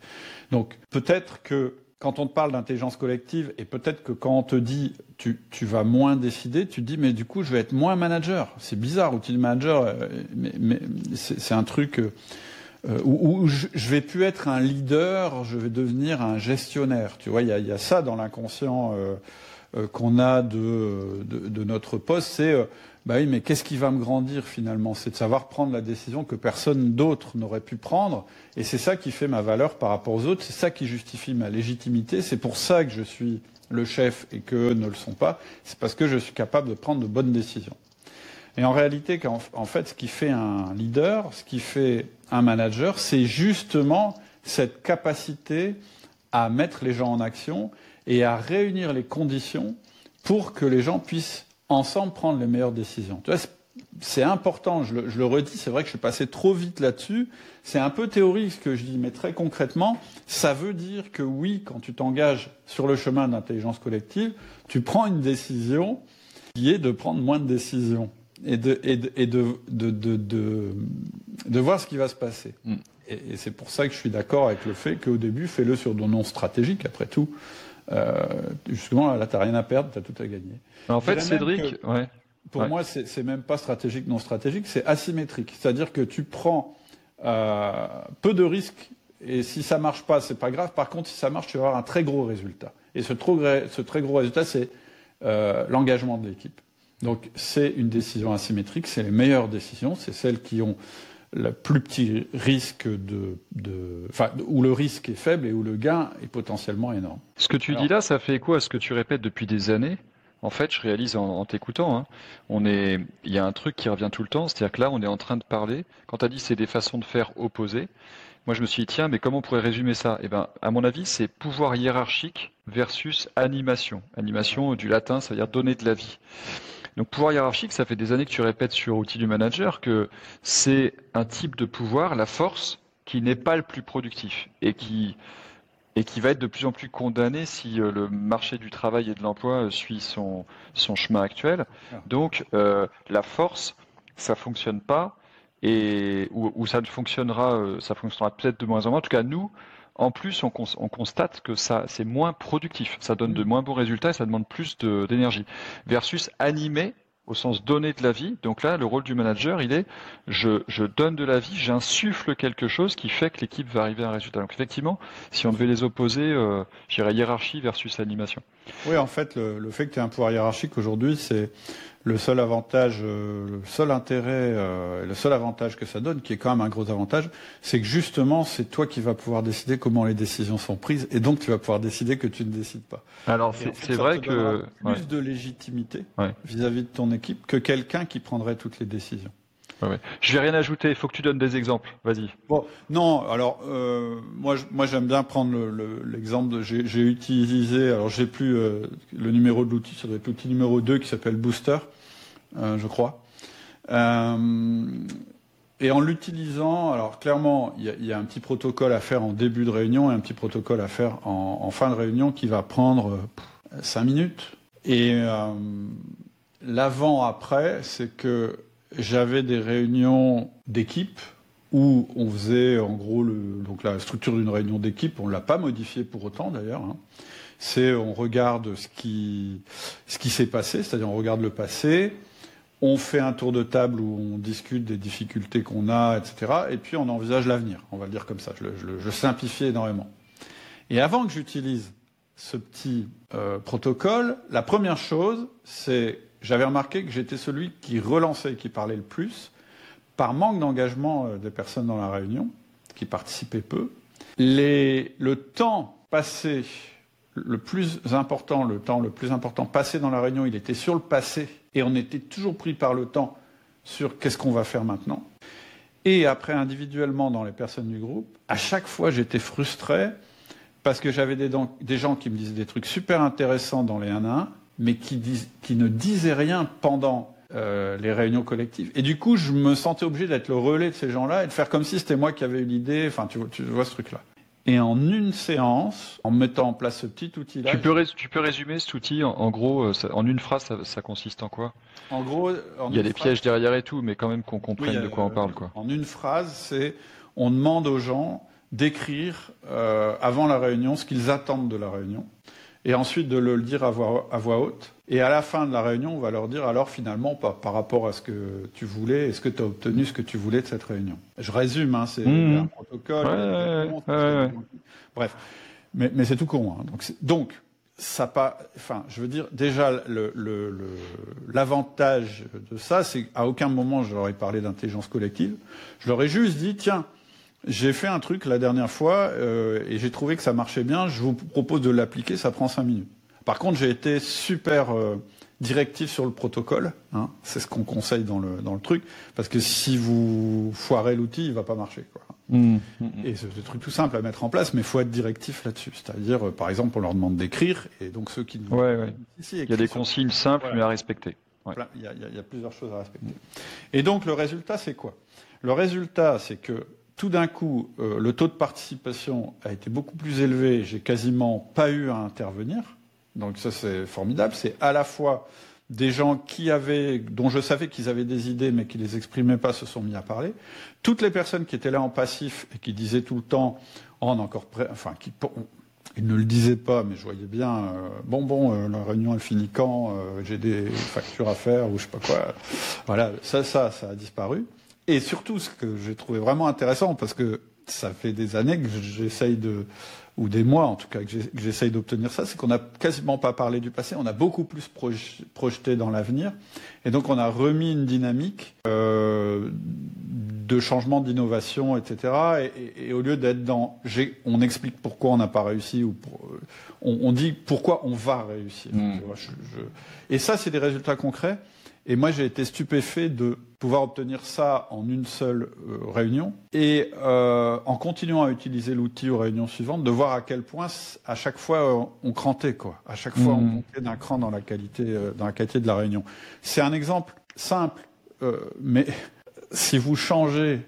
Donc peut-être que quand on te parle d'intelligence collective, et peut-être que quand on te dit tu, vas moins décider, tu te dis mais du coup je vais être moins manager. C'est bizarre, outil de manager, euh, mais, c'est un truc. Euh, euh, où, je, vais plus être un leader, je vais devenir un gestionnaire. Tu vois, il y a, ça dans l'inconscient qu'on a de, de, notre poste, c'est bah oui, mais qu'est-ce qui va me grandir finalement? C'est de savoir prendre la décision que personne d'autre n'aurait pu prendre, et c'est ça qui fait ma valeur par rapport aux autres, c'est ça qui justifie ma légitimité, c'est pour ça que je suis le chef et qu'eux ne le sont pas, c'est parce que je suis capable de prendre de bonnes décisions. Et en réalité, en fait, ce qui fait un leader, ce qui fait un manager, c'est justement cette capacité à mettre les gens en action et à réunir les conditions pour que les gens puissent ensemble prendre les meilleures décisions. Tu vois, c'est important, je le, redis, c'est vrai que je suis passé trop vite là-dessus. C'est un peu théorique ce que je dis, mais très concrètement, ça veut dire que oui, quand tu t'engages sur le chemin d'intelligence collective, tu prends une décision qui est de prendre moins de décisions et de, et de, de, de, voir ce qui va se passer. Mm. Et, c'est pour ça que je suis d'accord avec le fait qu'au début, fais-le sur nos noms stratégiques, après tout. Euh, justement, là, tu n'as rien à perdre, tu as tout à gagner. En fait, Cédric, ouais. pour moi, c'est même pas stratégique, non stratégique, c'est asymétrique. C'est-à-dire que tu prends euh, peu de risques et si ça marche pas, c'est pas grave. Par contre, si ça marche, tu vas avoir un très gros résultat. Et ce, ce très gros résultat, c'est euh, l'engagement de l'équipe. Donc, c'est une décision asymétrique. C'est les meilleures décisions. C'est celles qui ont le plus petit risque de, enfin, où le risque est faible et où le gain est potentiellement énorme. Ce que tu dis là, ça fait écho à ce que tu répètes depuis des années? En fait, je réalise en, t'écoutant, hein, on est, il y a un truc qui revient tout le temps, c'est-à-dire que là, on est en train de parler. Quand tu as dit c'est des façons de faire opposées, moi je me suis dit tiens, mais comment on pourrait résumer ça? Eh ben, à mon avis, c'est pouvoir hiérarchique versus animation. Animation du latin, ça veut dire donner de la vie. Donc pouvoir hiérarchique, ça fait des années que tu répètes sur outil du manager que c'est un type de pouvoir, la force, qui n'est pas le plus productif et qui et qui va être de plus en plus condamné si euh, le marché du travail et de l'emploi euh, suit son, son chemin actuel. Ah. Donc euh, la force, ça fonctionne pas et ou, ça ne fonctionnera, ça fonctionnera peut-être de moins en moins. En tout cas, nous, en plus, on, on constate que ça, c'est moins productif, ça donne de mm. moins bons résultats et ça demande plus d'énergie. Versus animer, au sens donner de la vie. Donc là, le rôle du manager, il est je, je donne de la vie, j'insuffle quelque chose qui fait que l'équipe va arriver à un résultat. Donc effectivement, si on devait les opposer, euh, j'irais hiérarchie versus animation. Oui, en fait, le, le fait que tu aies un pouvoir hiérarchique aujourd'hui, c'est le seul avantage, euh, le seul intérêt, euh, le seul avantage que ça donne, qui est quand même un gros avantage, c'est que justement, c'est toi qui vas pouvoir décider comment les décisions sont prises, et donc tu vas pouvoir décider que tu ne décides pas. Alors c'est vrai que plus de légitimité vis-à-vis de ton équipe que quelqu'un qui prendrait toutes les décisions. Ouais, Je vais rien ajouter. Il faut que tu donnes des exemples. Vas-y. Bon, non. Alors euh, moi, moi, j'aime bien prendre l'exemple de. J'ai utilisé. Alors, j'ai plus le numéro de l'outil. Ça doit être l'outil numéro 2 qui s'appelle Booster. Euh, je crois. Euh, et en l'utilisant, alors clairement, il y, a un petit protocole à faire en début de réunion et un petit protocole à faire en, fin de réunion qui va prendre 5 minutes. Et euh, l'avant-après, c'est que j'avais des réunions d'équipe où on faisait en gros donc la structure d'une réunion d'équipe, on ne l'a pas modifiée pour autant d'ailleurs. Hein. C'est on regarde ce qui, ce qui s'est passé, c'est-à-dire on regarde le passé, on fait un tour de table où on discute des difficultés qu'on a, etc. Et puis on envisage l'avenir. On va le dire comme ça. Je, simplifie énormément. Et avant que j'utilise ce petit euh, protocole, la première chose, c'est j'avais remarqué que j'étais celui qui relançait qui parlait le plus, par manque d'engagement euh, des personnes dans la réunion, qui participaient peu. le temps passé, le plus important, le temps le plus important passé dans la réunion, il était sur le passé et on était toujours pris par le temps sur qu'est-ce qu'on va faire maintenant. Et après, individuellement, dans les personnes du groupe, à chaque fois, j'étais frustré parce que j'avais des, gens qui me disaient des trucs super intéressants dans les 1 à 1, mais qui, ne disaient rien pendant euh, les réunions collectives. Et du coup, je me sentais obligé d'être le relais de ces gens-là et de faire comme si c'était moi qui avais eu l'idée. Enfin, tu vois ce truc-là. Et en une séance, en mettant en place ce petit outil-là. Tu peux, tu peux résumer cet outil en, gros, euh, en une phrase, ça, consiste en quoi? En gros, il y a des pièges derrière et tout, mais quand même qu'on comprenne de quoi on parle, quoi. En une phrase, c'est on demande aux gens d'écrire euh, avant la réunion ce qu'ils attendent de la réunion, et ensuite de le dire à voix, à voix haute et à la fin de la réunion, on va leur dire alors finalement, par, par rapport à ce que tu voulais, est-ce que tu as obtenu ce que tu voulais de cette réunion? Je résume, hein, c'est mmh. un protocole. Bref, mais, mais c'est tout con. Hein. Donc, donc, ça pas. Enfin, je veux dire, déjà, l'avantage le, le, de ça, c'est qu'à aucun moment je leur ai parlé d'intelligence collective. Je leur ai juste dit tiens, j'ai fait un truc la dernière fois euh, et j'ai trouvé que ça marchait bien. Je vous propose de l'appliquer, ça prend cinq minutes. Par contre, j'ai été super euh, directif sur le protocole. Hein. C'est ce qu'on conseille dans le, dans le truc. Parce que si vous foirez l'outil, il va pas marcher. Quoi. Mmh, mmh, mmh. Et c'est des trucs tout simple à mettre en place, mais il faut être directif là-dessus. C'est-à-dire, euh, par exemple, on leur demande d'écrire, et donc ceux qui... Ouais, ouais. il y a des consignes simples, mais à respecter. Il, y a, plusieurs choses à respecter. Et donc le résultat, c'est quoi? Le résultat, c'est que tout d'un coup, euh, le taux de participation a été beaucoup plus élevé. J'ai quasiment pas eu à intervenir. Donc ça, c'est formidable. C'est à la fois des gens qui avaient, dont je savais qu'ils avaient des idées mais qui les exprimaient pas, se sont mis à parler. Toutes les personnes qui étaient là en passif et qui disaient tout le temps, oh, on est encore prêt, enfin, qui, ils ne le disaient pas, mais je voyais bien, euh, bon, bon, euh, la réunion elle finit quand, j'ai des factures à faire ou je sais pas quoi. Voilà, ça, ça, ça a disparu. Et surtout, ce que j'ai trouvé vraiment intéressant, parce que ça fait des années que j'essaye de, ou des mois en tout cas, que j'essaye d'obtenir ça, c'est qu'on n'a quasiment pas parlé du passé, on a beaucoup plus projeté dans l'avenir, et donc on a remis une dynamique euh, de changement, d'innovation, etc. Et, au lieu d'être dans, on explique pourquoi on n'a pas réussi, ou on, dit pourquoi on va réussir. Mmh. Et ça, c'est des résultats concrets. Et moi, j'ai été stupéfait de pouvoir obtenir ça en une seule euh, réunion et euh, en continuant à utiliser l'outil aux réunions suivantes, de voir à quel point à chaque fois euh, on crantait quoi. À chaque fois on mmh. montait d'un cran dans la qualité dans la qualité de la réunion. C'est un exemple simple, mais si vous changez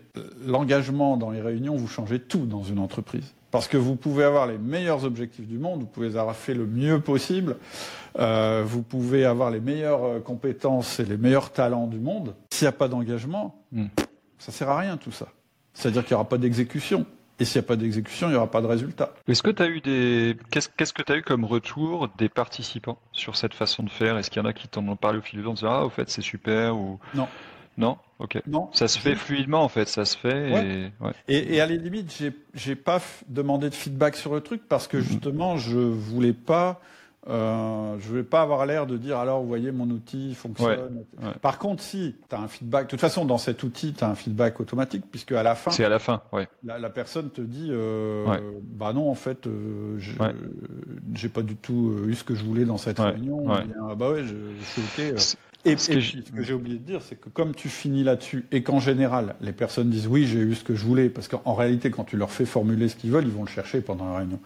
l'engagement dans les réunions, vous changez tout dans une entreprise. Parce que vous pouvez avoir les meilleurs objectifs du monde, vous pouvez avoir fait le mieux possible, euh, vous pouvez avoir les meilleures euh, compétences et les meilleurs talents du monde. S'il n'y a pas d'engagement, ça hmm. ça sert à rien tout ça. C'est-à-dire qu'il n'y aura pas d'exécution. Et s'il n'y a pas d'exécution, il n'y aura pas de résultat. Est-ce que tu as eu des qu'est-ce que tu as eu comme retour des participants sur cette façon de faire? Est-ce qu'il y en a qui t'en ont parlé au fil du temps en disant ah au fait c'est super ou non non Ok. Non. Ça se fait fluidement en fait, ça se fait. Et, et, à la limite, j'ai, j'ai pas demandé de feedback sur le truc parce que mhm. justement, je voulais pas, euh, je voulais pas avoir l'air de dire alors vous voyez mon outil fonctionne. Par contre, si tu as un feedback, de toute façon dans cet outil, tu as un feedback automatique puisque à la fin, c'est à la fin, ouais. La, personne te dit euh, bah non en fait, euh, j'ai pas du tout eu ce que je voulais dans cette réunion. Bien, bah ouais, je, je suis ok. Et, ce que j'ai oublié de dire, c'est que comme tu finis là-dessus et qu'en général, les personnes disent oui, j'ai eu ce que je voulais, parce qu'en réalité, quand tu leur fais formuler ce qu'ils veulent, ils vont le chercher pendant la réunion.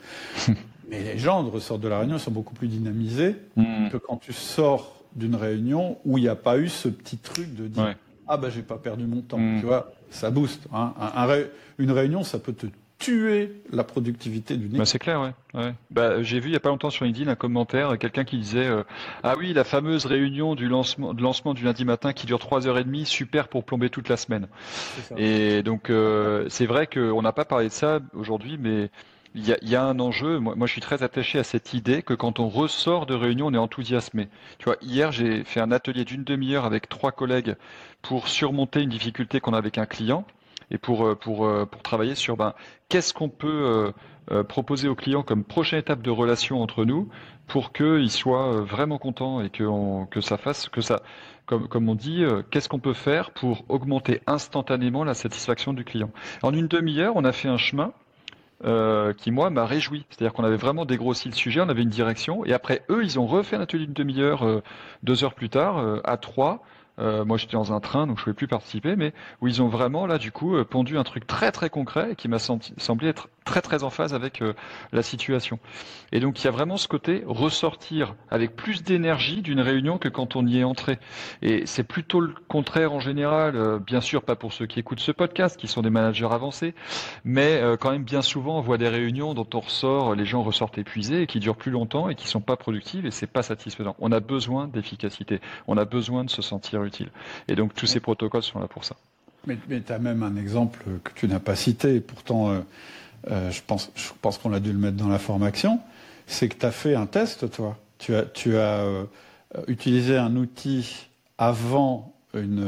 Mais les gens ressortent de la réunion, sont beaucoup plus dynamisés hmm. que quand tu sors d'une réunion où il n'y a pas eu ce petit truc de dire ah bah j'ai pas perdu mon temps. Hmm. Tu vois, ça booste. Hein. une réunion, ça peut te tuer la productivité d'une équipe. Bah c'est clair, ouais. ouais. Bah, j'ai vu il y a pas longtemps sur LinkedIn un commentaire, quelqu'un qui disait euh, ah oui la fameuse réunion du lancement, de lancement du lundi matin qui dure trois heures et demie, super pour plomber toute la semaine. Et donc euh, c'est vrai qu'on n'a pas parlé de ça aujourd'hui, mais il y a, y a, un enjeu. Moi, moi, je suis très attaché à cette idée que quand on ressort de réunion, on est enthousiasmé. Tu vois, hier, j'ai fait un atelier d'une demi-heure avec trois collègues pour surmonter une difficulté qu'on a avec un client et pour, euh, euh, pour travailler sur ben, qu'est-ce qu'on peut euh, proposer aux clients comme prochaine étape de relation entre nous pour qu'ils soient vraiment contents et que, on, que ça fasse, que ça, comme, comme on dit, qu'est-ce qu'on peut faire pour augmenter instantanément la satisfaction du client? En une demi-heure, on a fait un chemin qui moi m'a réjoui. C'est-à-dire qu'on avait vraiment dégrossi le sujet, on avait une direction, et après eux, ils ont refait un atelier d'une demi-heure, deux heures plus tard, à trois, euh, moi, j'étais dans un train, donc je ne pouvais plus participer, mais où ils ont vraiment, là, du coup, euh, pondu un truc très, très concret et qui m'a semblé être très, très en phase avec euh, la situation. Et donc, il y a vraiment ce côté ressortir avec plus d'énergie d'une réunion que quand on y est entré. Et c'est plutôt le contraire en général, bien sûr, pas pour ceux qui écoutent ce podcast, qui sont des managers avancés, mais quand même, bien souvent, on voit des réunions dont on ressort, les gens ressortent épuisés et qui durent plus longtemps et qui sont pas productives et c'est pas satisfaisant. On a besoin d'efficacité. On a besoin de se sentir utile. Et donc tous ces protocoles sont là pour ça. Mais, tu as même un exemple que tu n'as pas cité, pourtant euh, euh, je pense, je pense qu'on a dû le mettre dans la formation, c'est que tu as fait un test, toi. Tu as, tu as euh, utilisé un outil avant une,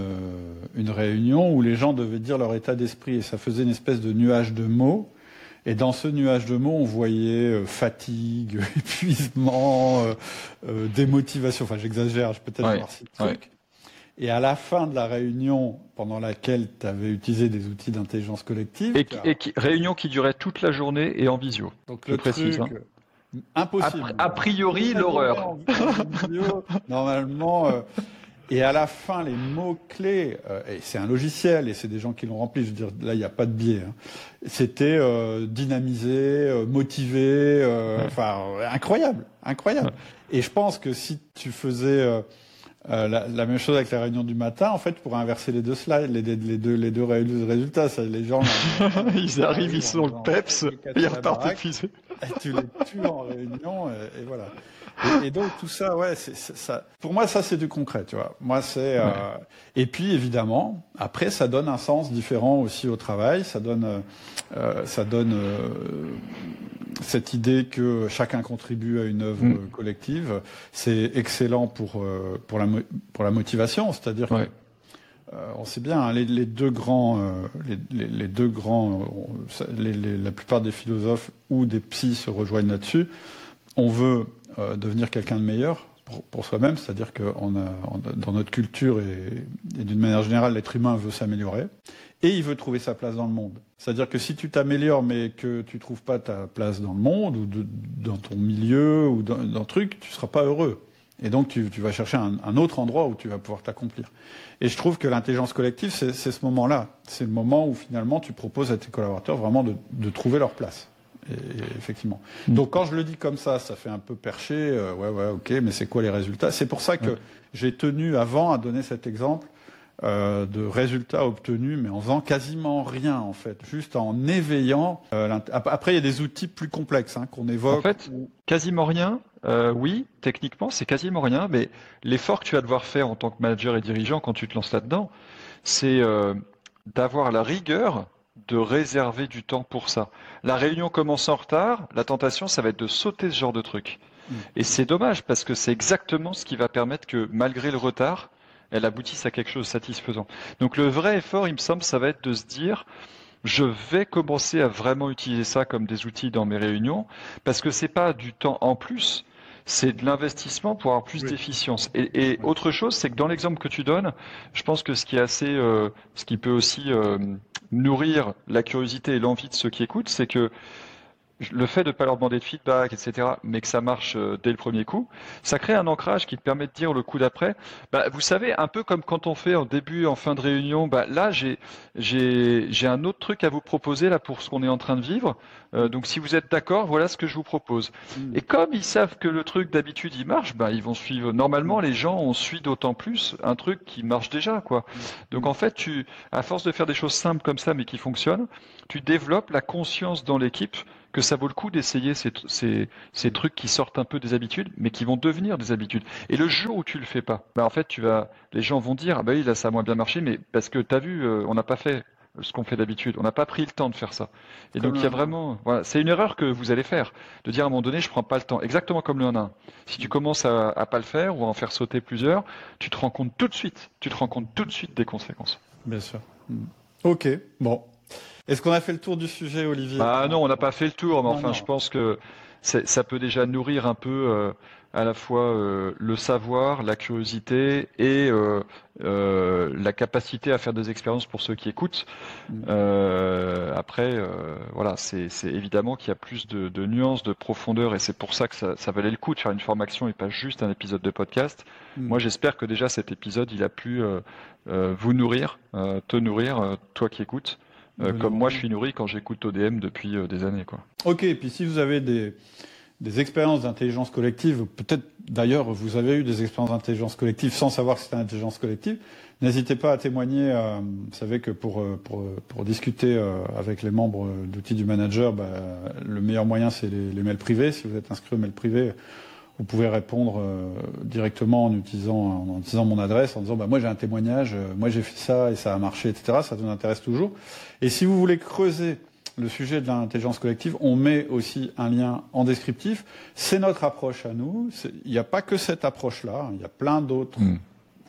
une réunion où les gens devaient dire leur état d'esprit et ça faisait une espèce de nuage de mots. Et dans ce nuage de mots, on voyait fatigue, épuisement, démotivation. Enfin, j'exagère, je peut-être voir ces trucs. Et à la fin de la réunion pendant laquelle tu avais utilisé des outils d'intelligence collective. Et, qui, réunion qui durait toute la journée et en visio. Donc le précise. Hein. Impossible. A, priori, l'horreur. Normalement. Euh, et à la fin, les mots-clés, euh, et c'est un logiciel, et c'est des gens qui l'ont rempli, je veux dire, là, il n'y a pas de biais. Hein. C'était euh, dynamisé, motivé, enfin, incroyable, incroyable. Et je pense que si tu faisais Euh, la, même chose avec la réunion du matin, en fait, pour inverser les deux slides, les, deux, les deux résultats. Ça, les gens, ils arrivent, ils sont le peps, ils repartent épuisés. Tu les tues en réunion, et, voilà. Et, donc tout ça, ouais, c'est, ça. Pour moi, ça c'est du concret, tu vois. Moi, c'est. Euh, et puis évidemment, après, ça donne un sens différent aussi au travail. Ça donne, euh, ça donne euh, cette idée que chacun contribue à une œuvre mm. collective. C'est excellent pour pour la pour la motivation, c'est-à-dire que on sait bien, hein, les, deux grands, deux grands, la plupart des philosophes ou des psys se rejoignent là-dessus. On veut euh, devenir quelqu'un de meilleur pour, soi-même, c'est-à-dire que dans notre culture et, d'une manière générale, l'être humain veut s'améliorer et il veut trouver sa place dans le monde. C'est-à-dire que si tu t'améliores mais que tu trouves pas ta place dans le monde ou dans ton milieu ou dans, un truc, tu seras pas heureux. Et donc tu, vas chercher un, autre endroit où tu vas pouvoir t'accomplir. Et je trouve que l'intelligence collective, c'est ce moment-là. C'est le moment où finalement tu proposes à tes collaborateurs vraiment de trouver leur place effectivement. Mm. Donc quand je le dis comme ça, ça fait un peu perché. Euh, ouais, ouais, ok, mais c'est quoi les résultats? C'est pour ça que j'ai tenu avant à donner cet exemple euh, de résultats obtenus, mais en faisant quasiment rien en fait, juste en éveillant. Euh, après, il y a des outils plus complexes hein, qu'on évoque. En fait, quasiment rien. Oui, techniquement, c'est quasiment rien, mais l'effort que tu vas devoir faire en tant que manager et dirigeant quand tu te lances là-dedans, c'est d'avoir la rigueur de réserver du temps pour ça. La réunion commence en retard, la tentation, ça va être de sauter ce genre de truc. Mm. Et c'est dommage parce que c'est exactement ce qui va permettre que, malgré le retard, elle aboutisse à quelque chose de satisfaisant. Donc le vrai effort, il me semble, ça va être de se dire, je vais commencer à vraiment utiliser ça comme des outils dans mes réunions, parce que c'est pas du temps en plus, c'est de l'investissement pour avoir plus d'efficience. Et, autre chose, c'est que dans l'exemple que tu donnes, je pense que ce qui est assez, euh, ce qui peut aussi euh, nourrir la curiosité et l'envie de ceux qui écoutent, c'est que le fait de ne pas leur demander de feedback, etc., mais que ça marche euh, dès le premier coup, ça crée un ancrage qui te permet de dire le coup d'après, bah, vous savez, un peu comme quand on fait en début, en fin de réunion, bah, là, j'ai, j'ai, un autre truc à vous proposer là pour ce qu'on est en train de vivre. Euh, donc, si vous êtes d'accord, voilà ce que je vous propose. Mm. Et comme ils savent que le truc d'habitude il marche, bah, ils vont suivre. Normalement, les gens ont suit d'autant plus un truc qui marche déjà, quoi. Mm. Donc, en fait, tu, à force de faire des choses simples comme ça, mais qui fonctionnent, tu développes la conscience dans l'équipe que ça vaut le coup d'essayer ces, ces, trucs qui sortent un peu des habitudes, mais qui vont devenir des habitudes. Et le jour où tu le fais pas, bah en fait, tu vas, les gens vont dire, ah bah oui, là, ça a moins bien marché, mais parce que tu as vu, euh, on n'a pas fait ce qu'on fait d'habitude. On n'a pas pris le temps de faire ça. Et donc, il y a vraiment, voilà, c'est une erreur que vous allez faire, de dire à un moment donné, je prends pas le temps. Exactement comme le 1 1. Si tu commences à, à pas le faire ou à en faire sauter plusieurs, tu te rends compte tout de suite, tu te rends compte tout de suite des conséquences. Bien sûr. Ok. Bon. Est-ce qu'on a fait le tour du sujet, Olivier? Ah non, on n'a pas fait le tour, mais enfin, je pense que ça peut déjà nourrir un peu euh, à la fois euh, le savoir, la curiosité et euh, la capacité à faire des expériences pour ceux qui écoutent. Mm. après, voilà, c'est évidemment qu'il y a plus de, nuances, de profondeur, et c'est pour ça que ça, valait le coup de faire une formation et pas juste un épisode de podcast. Mm. Moi, j'espère que déjà cet épisode, il a pu vous nourrir, te nourrir, toi qui écoutes. Euh, comme moi, je suis nourri quand j'écoute ODM depuis euh, des années. Quoi. Ok, et puis si vous avez des, des expériences d'intelligence collective, peut-être d'ailleurs vous avez eu des expériences d'intelligence collective sans savoir que c'était l'intelligence collective, n'hésitez pas à témoigner. Euh, vous savez que pour, pour, pour discuter avec les membres d'outils du manager, bah, le meilleur moyen c'est les, les, mails privés. Si vous êtes inscrit au mail privé, vous pouvez répondre euh, directement en utilisant, en utilisant mon adresse, en disant bah, moi j'ai un témoignage, euh, moi j'ai fait ça et ça a marché, etc. Ça nous intéresse toujours. Et si vous voulez creuser le sujet de l'intelligence collective, on met aussi un lien en descriptif. C'est notre approche à nous. Il n'y a pas que cette approche-là. Il y a plein d'autres hmm.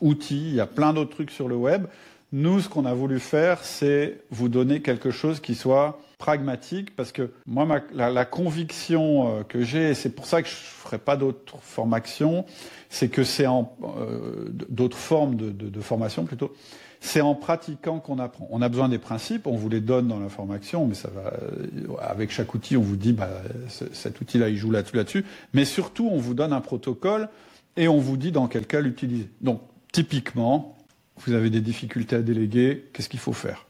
outils, il y a plein d'autres trucs sur le web. Nous, ce qu'on a voulu faire, c'est vous donner quelque chose qui soit pragmatique, parce que moi, la, conviction euh, que j'ai, et c'est pour ça que je ne ferai pas d'autres formations, c'est que c'est en euh, d'autres formes de, formation plutôt. C'est en pratiquant qu'on apprend. On a besoin des principes, on vous les donne dans la formation, mais ça va euh, avec chaque outil, on vous dit bah, cet outil-là, il joue là-dessus, là-dessus. Mais surtout, on vous donne un protocole et on vous dit dans quel cas l'utiliser. Donc, typiquement, vous avez des difficultés à déléguer, qu'est-ce qu'il faut faire?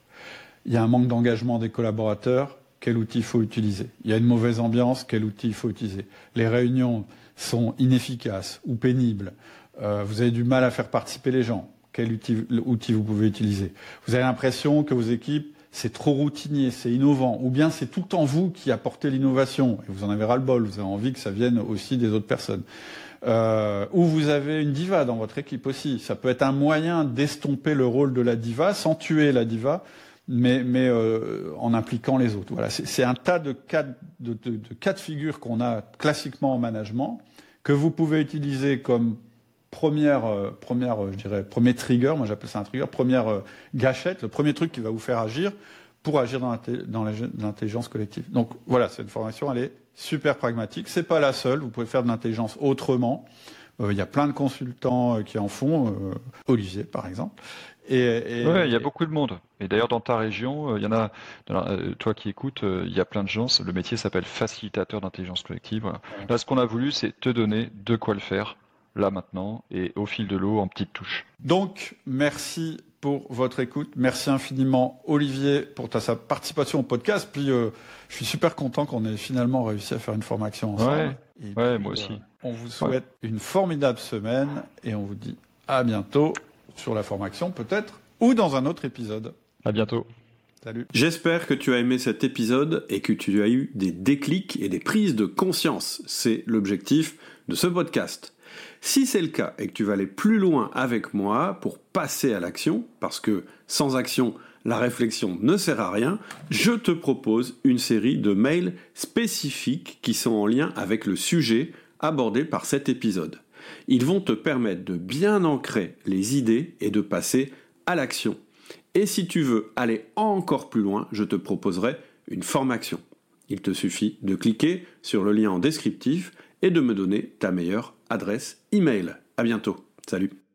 Il y a un manque d'engagement des collaborateurs, quel outil il faut utiliser? Il y a une mauvaise ambiance, quel outil il faut utiliser? Les réunions, sont inefficaces ou pénibles, euh, vous avez du mal à faire participer les gens, quel outil, vous pouvez utiliser? Vous avez l'impression que vos équipes, c'est trop routinier, c'est innovant, ou bien c'est tout le temps vous qui apportez l'innovation, et vous en avez ras-le-bol, vous avez envie que ça vienne aussi des autres personnes. Euh, ou vous avez une diva dans votre équipe aussi. Ça peut être un moyen d'estomper le rôle de la diva sans tuer la diva, mais, mais euh, en impliquant les autres. Voilà, c'est un tas de cas de, de, de, figure qu'on a classiquement en management que vous pouvez utiliser comme première, euh, première, euh, je dirais, premier trigger. Moi, j'appelle ça un trigger, première euh, gâchette, le premier truc qui va vous faire agir pour agir dans l'intelligence collective. Donc voilà, cette formation, elle est super pragmatique. C'est pas la seule. Vous pouvez faire de l'intelligence autrement. Il y a plein de consultants qui en font, Olivier par exemple. Et, il y a beaucoup de monde. Et d'ailleurs, dans ta région, il y en a, toi qui écoutes, il y a plein de gens. Le métier s'appelle facilitateur d'intelligence collective. Là, ce qu'on a voulu, c'est te donner de quoi le faire là maintenant et au fil de l'eau en petites touches. Donc, merci pour votre écoute. Merci infiniment Olivier pour ta sa participation au podcast. Puis euh, je suis super content qu'on ait finalement réussi à faire une formation ensemble. Ouais, moi aussi. Euh, on vous souhaite une formidable semaine et on vous dit à bientôt sur la formation peut-être ou dans un autre épisode. À bientôt. Salut. J'espère que tu as aimé cet épisode et que tu as eu des déclics et des prises de conscience. C'est l'objectif de ce podcast. Si c'est le cas et que tu vas aller plus loin avec moi pour passer à l'action, parce que sans action, la réflexion ne sert à rien, je te propose une série de mails spécifiques qui sont en lien avec le sujet abordé par cet épisode. Ils vont te permettre de bien ancrer les idées et de passer à l'action. Et si tu veux aller encore plus loin, je te proposerai une formation. Il te suffit de cliquer sur le lien en descriptif et de me donner ta meilleure adresse email. À bientôt. Salut.